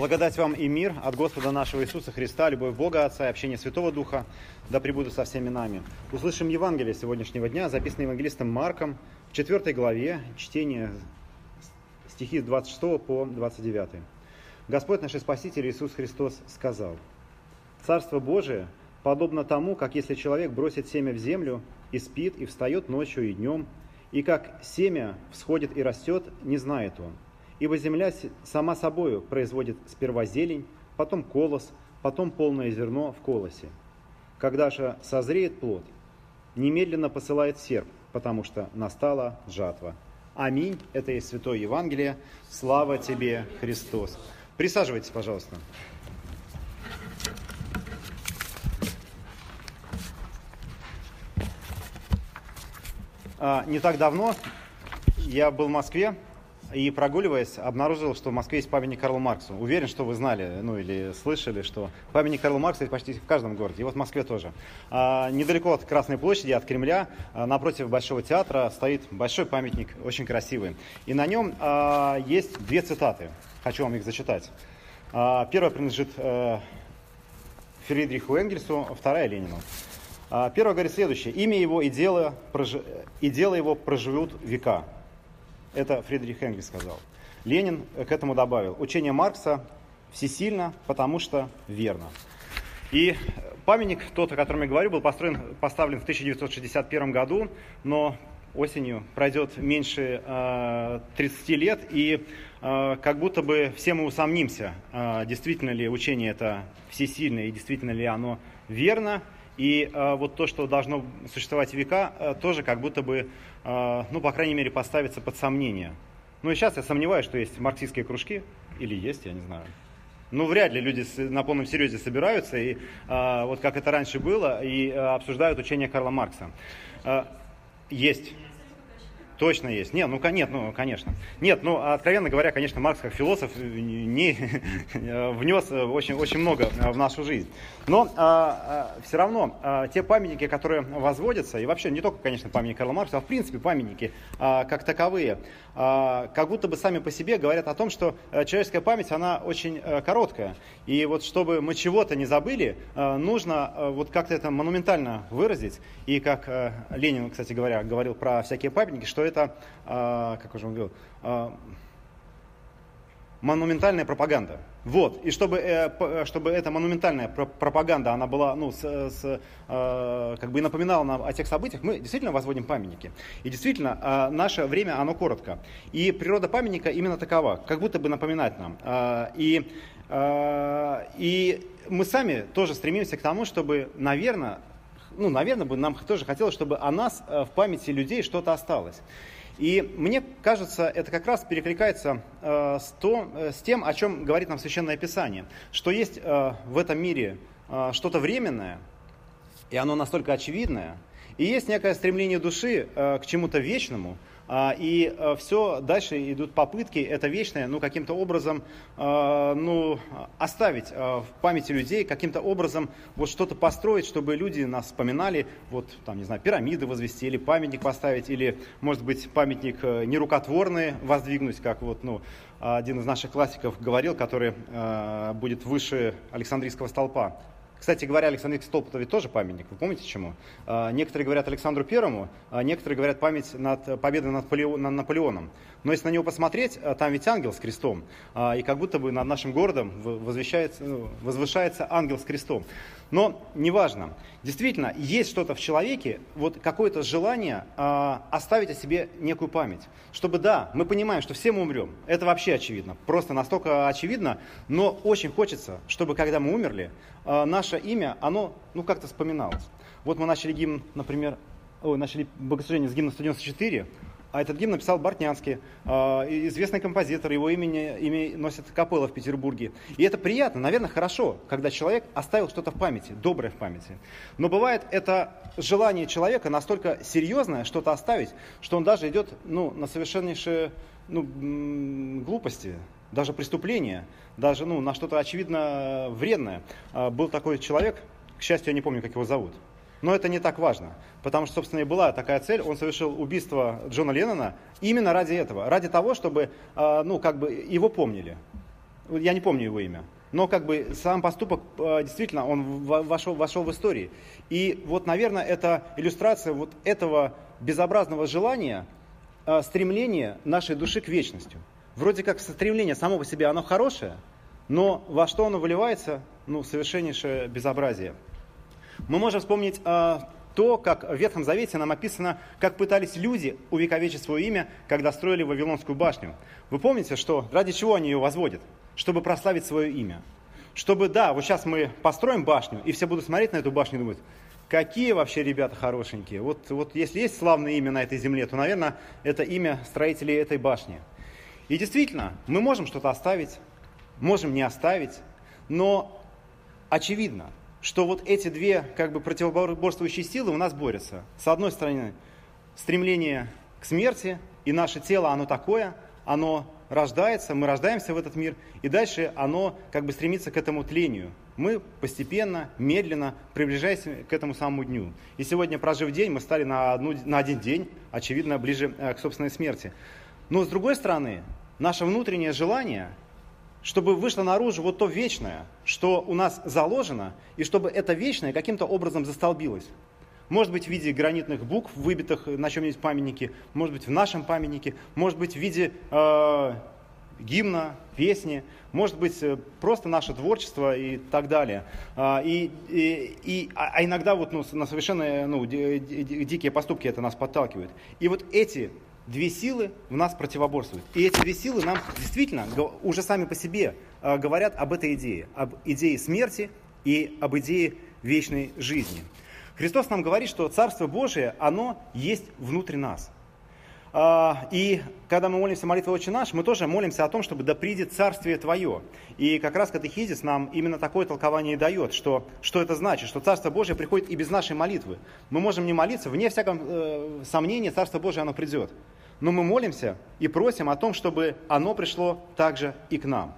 Благодать вам и мир от Господа нашего Иисуса Христа, любовь Бога Отца и общение Святого Духа, да пребудут со всеми нами. Услышим Евангелие сегодняшнего дня, записанное евангелистом Марком в 4 главе, чтение стихи с 26 по 29. Господь наш Спаситель Иисус Христос сказал, «Царство Божие подобно тому, как если человек бросит семя в землю и спит, и встает ночью и днем, и как семя всходит и растет, не знает он» Ибо земля сама собою производит сперва зелень, потом колос, потом полное зерно в колосе. Когда же созреет плод, немедленно посылает серп, потому что настала жатва. Аминь. Это и Святое Евангелие. Слава тебе, Христос. Присаживайтесь, пожалуйста. А, не так давно я был в Москве, и прогуливаясь, обнаружил, что в Москве есть памятник Карлу Марксу. Уверен, что вы знали, ну или слышали, что памятник Карлу Марксу есть почти в каждом городе, и вот в Москве тоже. А, недалеко от Красной площади, от Кремля, а, напротив Большого театра стоит большой памятник, очень красивый. И на нем а, есть две цитаты, хочу вам их зачитать. А, первая принадлежит а, Фридриху Энгельсу, вторая Ленину. А, первая говорит следующее. «Имя его и дело, прож... и дело его проживут века». Это Фридрих Энгельс сказал. Ленин к этому добавил, учение Маркса всесильно, потому что верно. И памятник, тот, о котором я говорю, был построен, поставлен в 1961 году, но осенью пройдет меньше э, 30 лет, и э, как будто бы все мы усомнимся, э, действительно ли учение это всесильное, и действительно ли оно верно, и э, вот то, что должно существовать века, э, тоже как будто бы, э, ну, по крайней мере, поставится под сомнение. Ну и сейчас я сомневаюсь, что есть марксистские кружки, или есть, я не знаю. Ну, вряд ли люди на полном серьезе собираются, и э, вот как это раньше было, и э, обсуждают учение Карла Маркса. Э, есть. Точно есть. Нет, ну, нет, ну, конечно. Нет, ну, откровенно говоря, конечно, Маркс как философ э, не, внес э, очень, очень много э, в нашу жизнь. Но а, а, все равно а, те памятники, которые возводятся, и вообще не только, конечно, памятник Карла Маркса, а в принципе памятники а, как таковые, а, как будто бы сами по себе говорят о том, что человеческая память, она очень а, короткая. И вот чтобы мы чего-то не забыли, а, нужно а, вот как-то это монументально выразить. И как а, Ленин, кстати говоря, говорил про всякие памятники, что это, а, как уже он говорил, а, монументальная пропаганда. Вот. И чтобы, э, чтобы эта монументальная пропаганда, она была, ну, с, с, э, как бы напоминала нам о тех событиях, мы действительно возводим памятники. И действительно, наше время, оно коротко. И природа памятника именно такова, как будто бы напоминать нам. И, и мы сами тоже стремимся к тому, чтобы, наверное, ну, наверное, бы нам тоже хотелось, чтобы о нас в памяти людей что-то осталось. И мне кажется, это как раз перекликается э, с, то, э, с тем, о чем говорит нам Священное Писание, что есть э, в этом мире э, что-то временное, и оно настолько очевидное, и есть некое стремление души э, к чему-то вечному – и э, все дальше идут попытки это вечное, ну, каким-то образом, э, ну, оставить э, в памяти людей, каким-то образом вот что-то построить, чтобы люди нас вспоминали, вот, там, не знаю, пирамиды возвести, или памятник поставить, или, может быть, памятник нерукотворный воздвигнуть, как вот, ну, один из наших классиков говорил, который будет выше Александрийского столпа. Кстати говоря, Александр ведь тоже памятник. Вы помните чему? А, некоторые говорят Александру Первому, а некоторые говорят память над победой над Наполеоном. Но если на него посмотреть, а, там ведь ангел с крестом. И как будто бы над нашим городом возвышается, ну, возвышается ангел с крестом. Но неважно. Действительно, есть что-то в человеке, вот какое-то желание э, оставить о себе некую память. Чтобы, да, мы понимаем, что все мы умрем. Это вообще очевидно. Просто настолько очевидно. Но очень хочется, чтобы когда мы умерли, наше имя, оно, ну, как-то вспоминалось. Вот мы начали гимн, например, ой, начали богослужение с гимна 194, а этот гимн написал Бортнянский, а, известный композитор, его имени, имя носит капелла в Петербурге. И это приятно, наверное, хорошо, когда человек оставил что-то в памяти, доброе в памяти. Но бывает это желание человека настолько серьезное что-то оставить, что он даже идет ну, на совершеннейшие ну, глупости, даже преступления, даже ну, на что-то очевидно вредное. А, был такой человек, к счастью, я не помню, как его зовут, но это не так важно, потому что, собственно, и была такая цель. Он совершил убийство Джона Леннона именно ради этого, ради того, чтобы, а, ну, как бы его помнили. я не помню его имя, но как бы сам поступок э, действительно, он вошел, вошел в истории. И вот, наверное, это иллюстрация вот этого безобразного желания, э, стремления нашей души к вечности. Вроде как стремление само по себе, оно хорошее, но во что оно выливается? Ну, совершеннейшее безобразие. Мы можем вспомнить э, то, как в Ветхом Завете нам описано, как пытались люди увековечить свое имя, когда строили Вавилонскую башню. Вы помните, что ради чего они ее возводят? Чтобы прославить свое имя. Чтобы, да, вот сейчас мы построим башню, и все будут смотреть на эту башню и думать, какие вообще ребята хорошенькие. Вот, вот если есть славное имя на этой земле, то, наверное, это имя строителей этой башни. И действительно, мы можем что-то оставить, можем не оставить, но очевидно, что вот эти две как бы противоборствующие силы у нас борются. С одной стороны, стремление к смерти, и наше тело, оно такое, оно рождается, мы рождаемся в этот мир, и дальше оно как бы стремится к этому тлению. Мы постепенно, медленно приближаемся к этому самому дню. И сегодня, прожив день, мы стали на, одну, на один день, очевидно, ближе э, к собственной смерти. Но с другой стороны, наше внутреннее желание чтобы вышло наружу вот то вечное, что у нас заложено, и чтобы это вечное каким-то образом застолбилось. Может быть, в виде гранитных букв, выбитых на чем-нибудь памятнике, может быть, в нашем памятнике, может быть, в виде э, гимна, песни, может быть, э, просто наше творчество и так далее. А, и, и, и, а, а иногда вот, ну, на совершенно ну, дикие поступки это нас подталкивает. И вот эти две силы в нас противоборствуют. И эти две силы нам действительно уже сами по себе э, говорят об этой идее, об идее смерти и об идее вечной жизни. Христос нам говорит, что Царство Божие, оно есть внутри нас. А, и когда мы молимся молитвой «Отче наш», мы тоже молимся о том, чтобы «да придет Царствие Твое». И как раз катехизис нам именно такое толкование и дает, что, что это значит, что Царство Божие приходит и без нашей молитвы. Мы можем не молиться, вне всяком э, сомнения Царство Божие оно придет но мы молимся и просим о том, чтобы оно пришло также и к нам.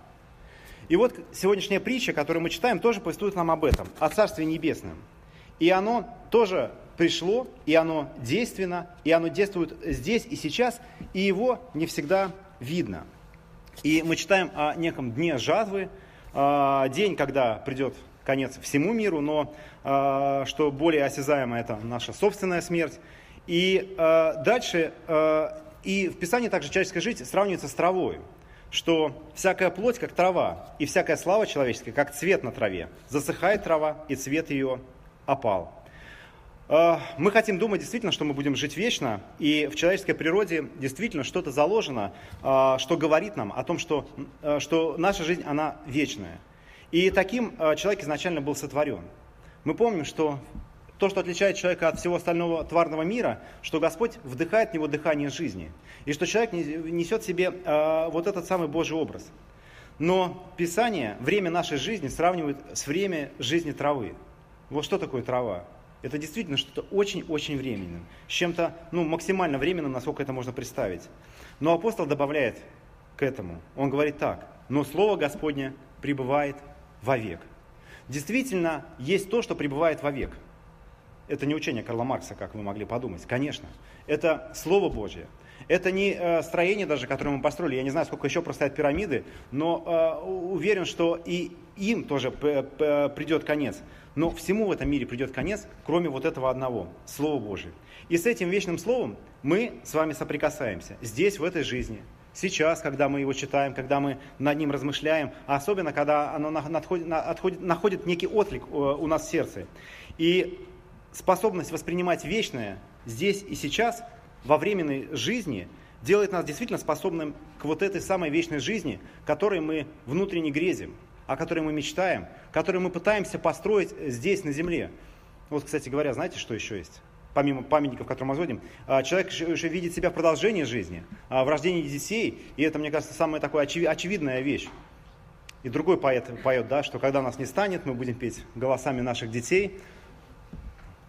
И вот сегодняшняя притча, которую мы читаем, тоже повествует нам об этом, о Царстве Небесном. И оно тоже пришло, и оно действенно, и оно действует здесь и сейчас, и его не всегда видно. И мы читаем о неком дне жатвы, а, день, когда придет конец всему миру, но а, что более осязаемо, это наша собственная смерть. И а, дальше и в Писании также человеческая жизнь сравнивается с травой, что всякая плоть, как трава, и всякая слава человеческая, как цвет на траве. Засыхает трава, и цвет ее опал. А, мы хотим думать действительно, что мы будем жить вечно, и в человеческой природе действительно что-то заложено, а, что говорит нам о том, что, а, что наша жизнь, она вечная. И таким человек изначально был сотворен. Мы помним, что то, что отличает человека от всего остального тварного мира, что Господь вдыхает в него дыхание жизни. И что человек несет в себе вот этот самый Божий образ. Но Писание время нашей жизни сравнивает с время жизни травы. Вот что такое трава? Это действительно что-то очень-очень временным, с чем-то ну, максимально временным, насколько это можно представить. Но апостол добавляет к этому, он говорит так, но Слово Господне пребывает вовек. Действительно, есть то, что пребывает вовек – это не учение Карла Маркса, как вы могли подумать. Конечно. Это Слово Божье. Это не э, строение даже, которое мы построили. Я не знаю, сколько еще простоят пирамиды, но э, уверен, что и им тоже придет конец. Но всему в этом мире придет конец, кроме вот этого одного, Слова Божьего. И с этим вечным Словом мы с вами соприкасаемся здесь, в этой жизни. Сейчас, когда мы его читаем, когда мы над ним размышляем, а особенно, когда оно находит, находит некий отклик э, у нас в сердце. И способность воспринимать вечное здесь и сейчас, во временной жизни, делает нас действительно способным к вот этой самой вечной жизни, которой мы внутренне грезим, о которой мы мечтаем, которую мы пытаемся построить здесь, на земле. Вот, кстати говоря, знаете, что еще есть? Помимо памятников, которые мы возводим, а, человек уже видит себя в продолжении жизни, а, в рождении детей, и это, мне кажется, самая такая очевидная вещь. И другой поэт поет, да, что когда нас не станет, мы будем петь голосами наших детей,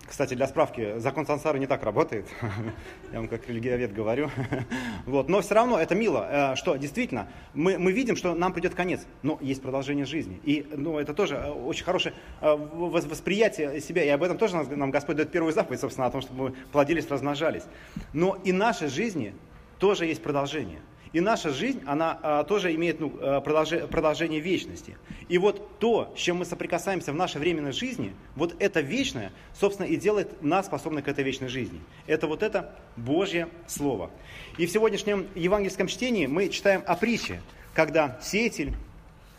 кстати, для справки, закон сансары не так работает, я вам как религиовед говорю. вот. Но все равно это мило, э, что действительно мы, мы видим, что нам придет конец, но есть продолжение жизни. И ну, это тоже э, очень хорошее э, восприятие себя, и об этом тоже нам Господь дает первую заповедь, собственно, о том, чтобы мы плодились, размножались. Но и нашей жизни тоже есть продолжение. И наша жизнь, она а, тоже имеет ну, а, продолжение, продолжение вечности. И вот то, с чем мы соприкасаемся в нашей временной жизни, вот это вечное, собственно, и делает нас способны к этой вечной жизни. Это вот это Божье Слово. И в сегодняшнем евангельском чтении мы читаем о притче, когда сеятель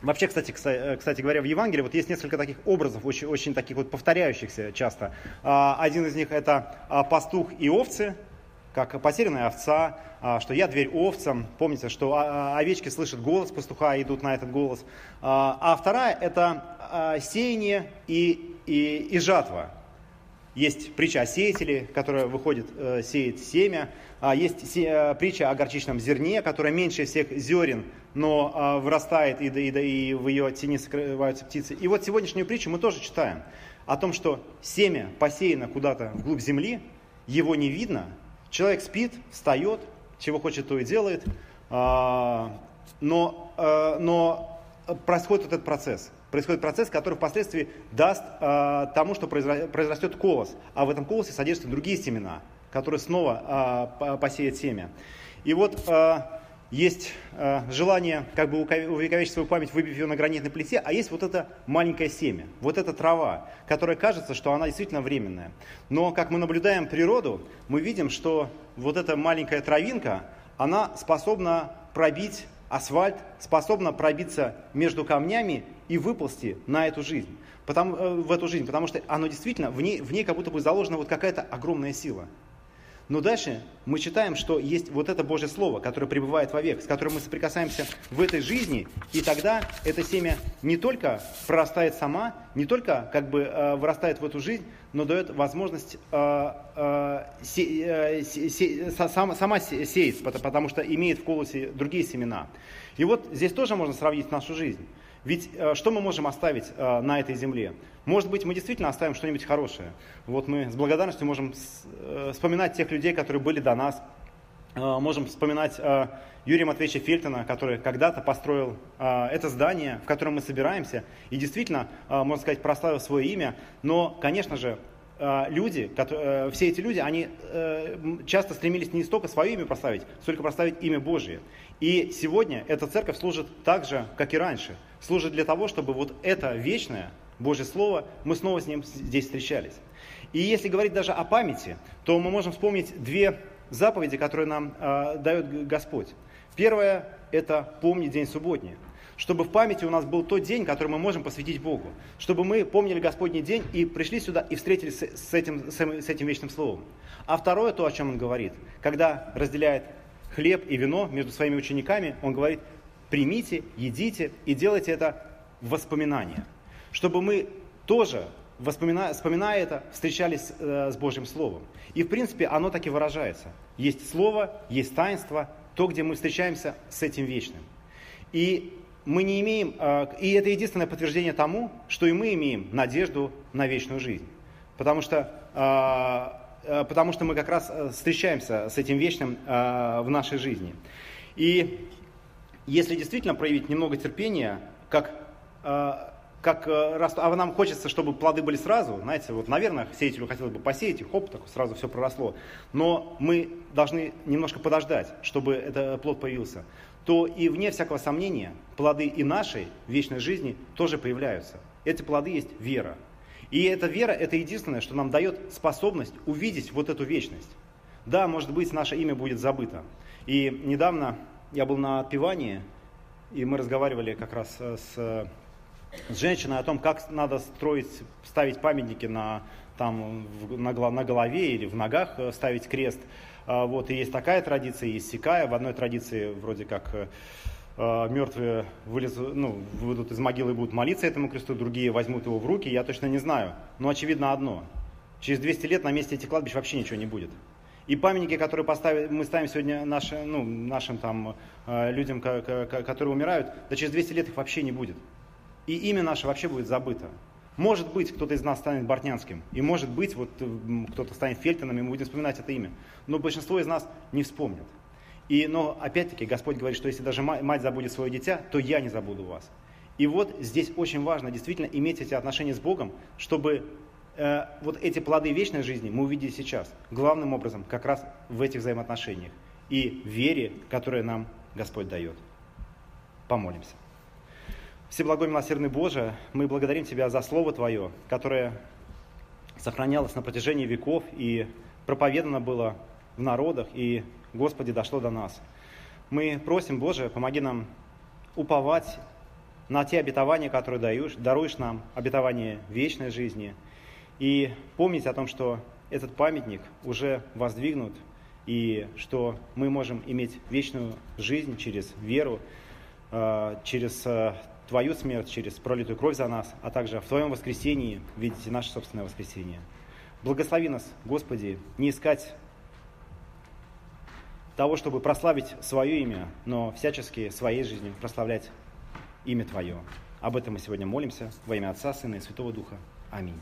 Вообще, кстати, кстати говоря, в Евангелии вот есть несколько таких образов, очень, очень таких вот повторяющихся часто. А, один из них это пастух и овцы, как потерянная овца, а, что я дверь овцам. Помните, что овечки слышат голос пастуха и идут на этот голос. А вторая это сеяние и, и, и жатва. Есть притча о сеятеле, которая выходит, э, сеет семя. А есть э, притча о горчичном зерне, которая меньше всех зерен, но а, вырастает, и, и, и в ее тени скрываются птицы. И вот сегодняшнюю притчу мы тоже читаем о том, что семя посеяно куда-то вглубь земли, его не видно, человек спит, встает, чего хочет, то и делает, а, но, но происходит этот процесс – происходит процесс, который впоследствии даст э, тому, что произрастет колос. А в этом колосе содержатся другие семена, которые снова посеют семя. И вот есть э, желание как бы увековечить свою память, выбив ее на гранитной плите, а есть вот это маленькое семя, вот эта трава, которая кажется, что она действительно временная. Но как мы наблюдаем природу, мы видим, что вот эта маленькая травинка, она способна пробить асфальт, способна пробиться между камнями и выползти на эту жизнь, потому, э, в эту жизнь, потому что оно действительно, в ней, в ней как будто бы заложена вот какая-то огромная сила. Но дальше мы читаем, что есть вот это Божье Слово, которое пребывает вовек, с которым мы соприкасаемся в этой жизни, и тогда это семя не только прорастает сама, не только как бы э, вырастает в эту жизнь, но дает возможность э, э, се, э, се, се, сама, сама сеять, потому что имеет в колосе другие семена. И вот здесь тоже можно сравнить нашу жизнь. Ведь э, что мы можем оставить э, на этой земле? Может быть, мы действительно оставим что-нибудь хорошее. Вот мы с благодарностью можем э, вспоминать тех людей, которые были до нас. Можем вспоминать Юрия Матвеевича Фельтона, который когда-то построил это здание, в котором мы собираемся, и действительно, можно сказать, прославил свое имя. Но, конечно же, люди, все эти люди, они часто стремились не столько свое имя прославить, сколько прославить имя Божие. И сегодня эта церковь служит так же, как и раньше. Служит для того, чтобы вот это вечное Божье Слово, мы снова с ним здесь встречались. И если говорить даже о памяти, то мы можем вспомнить две заповеди, которые нам э, дает Господь. Первое – это помни день субботний. Чтобы в памяти у нас был тот день, который мы можем посвятить Богу. Чтобы мы помнили Господний день и пришли сюда и встретились с этим, с этим вечным словом. А второе, то, о чем он говорит, когда разделяет хлеб и вино между своими учениками, он говорит, примите, едите и делайте это в воспоминания. Чтобы мы тоже, вспоминая, вспоминая это, встречались э, с Божьим Словом. И в принципе оно так и выражается. Есть Слово, есть таинство, то, где мы встречаемся с этим вечным. И мы не имеем, э, и это единственное подтверждение тому, что и мы имеем надежду на вечную жизнь. Потому что э, Э, потому что мы как раз э, встречаемся с этим вечным э, в нашей жизни. И если действительно проявить немного терпения, как, как а нам хочется, чтобы плоды были сразу, знаете, вот, наверное, сеятелю хотелось бы посеять, и хоп, так сразу все проросло, но мы должны немножко подождать, чтобы этот плод появился, то и вне всякого сомнения плоды и нашей вечной жизни тоже появляются. Эти плоды есть вера. И эта вера, это единственное, что нам дает способность увидеть вот эту вечность. Да, может быть, наше имя будет забыто. И недавно я был на отпевании, и мы разговаривали как раз с, с женщиной о том, как надо строить, ставить памятники на, там, на, на голове или в ногах э, ставить крест. А, вот, и есть такая традиция, есть сякая. В одной традиции вроде как э, Э, мертвые вылезут, ну, выйдут из могилы и будут молиться этому кресту, другие возьмут его в руки, я точно не знаю. Но очевидно одно. Через 200 лет на месте этих кладбищ вообще ничего не будет. И памятники, которые мы ставим сегодня наши, ну, нашим там, э, людям, которые умирают, да через 200 лет их вообще не будет. И имя наше вообще будет забыто. Может быть, кто-то из нас станет Бортнянским, и может быть, вот кто-то станет Фельтоном, и мы будем вспоминать это имя. Но большинство из нас не вспомнят. И, но опять-таки Господь говорит, что если даже мать забудет свое дитя, то я не забуду вас. И вот здесь очень важно действительно иметь эти отношения с Богом, чтобы э, вот эти плоды вечной жизни мы увидели сейчас. Главным образом как раз в этих взаимоотношениях и вере, которая нам Господь дает. Помолимся. Всеблагой милосердный Боже, мы благодарим Тебя за Слово Твое, которое сохранялось на протяжении веков и проповедано было в народах, и, Господи, дошло до нас. Мы просим, Боже, помоги нам уповать на те обетования, которые даешь, даруешь нам, обетование вечной жизни, и помнить о том, что этот памятник уже воздвигнут, и что мы можем иметь вечную жизнь через веру, э, через э, Твою смерть, через пролитую кровь за нас, а также в Твоем воскресении видите наше собственное воскресение. Благослови нас, Господи, не искать того, чтобы прославить свое имя, но всячески своей жизнью прославлять имя Твое. Об этом мы сегодня молимся во имя Отца, Сына и Святого Духа. Аминь.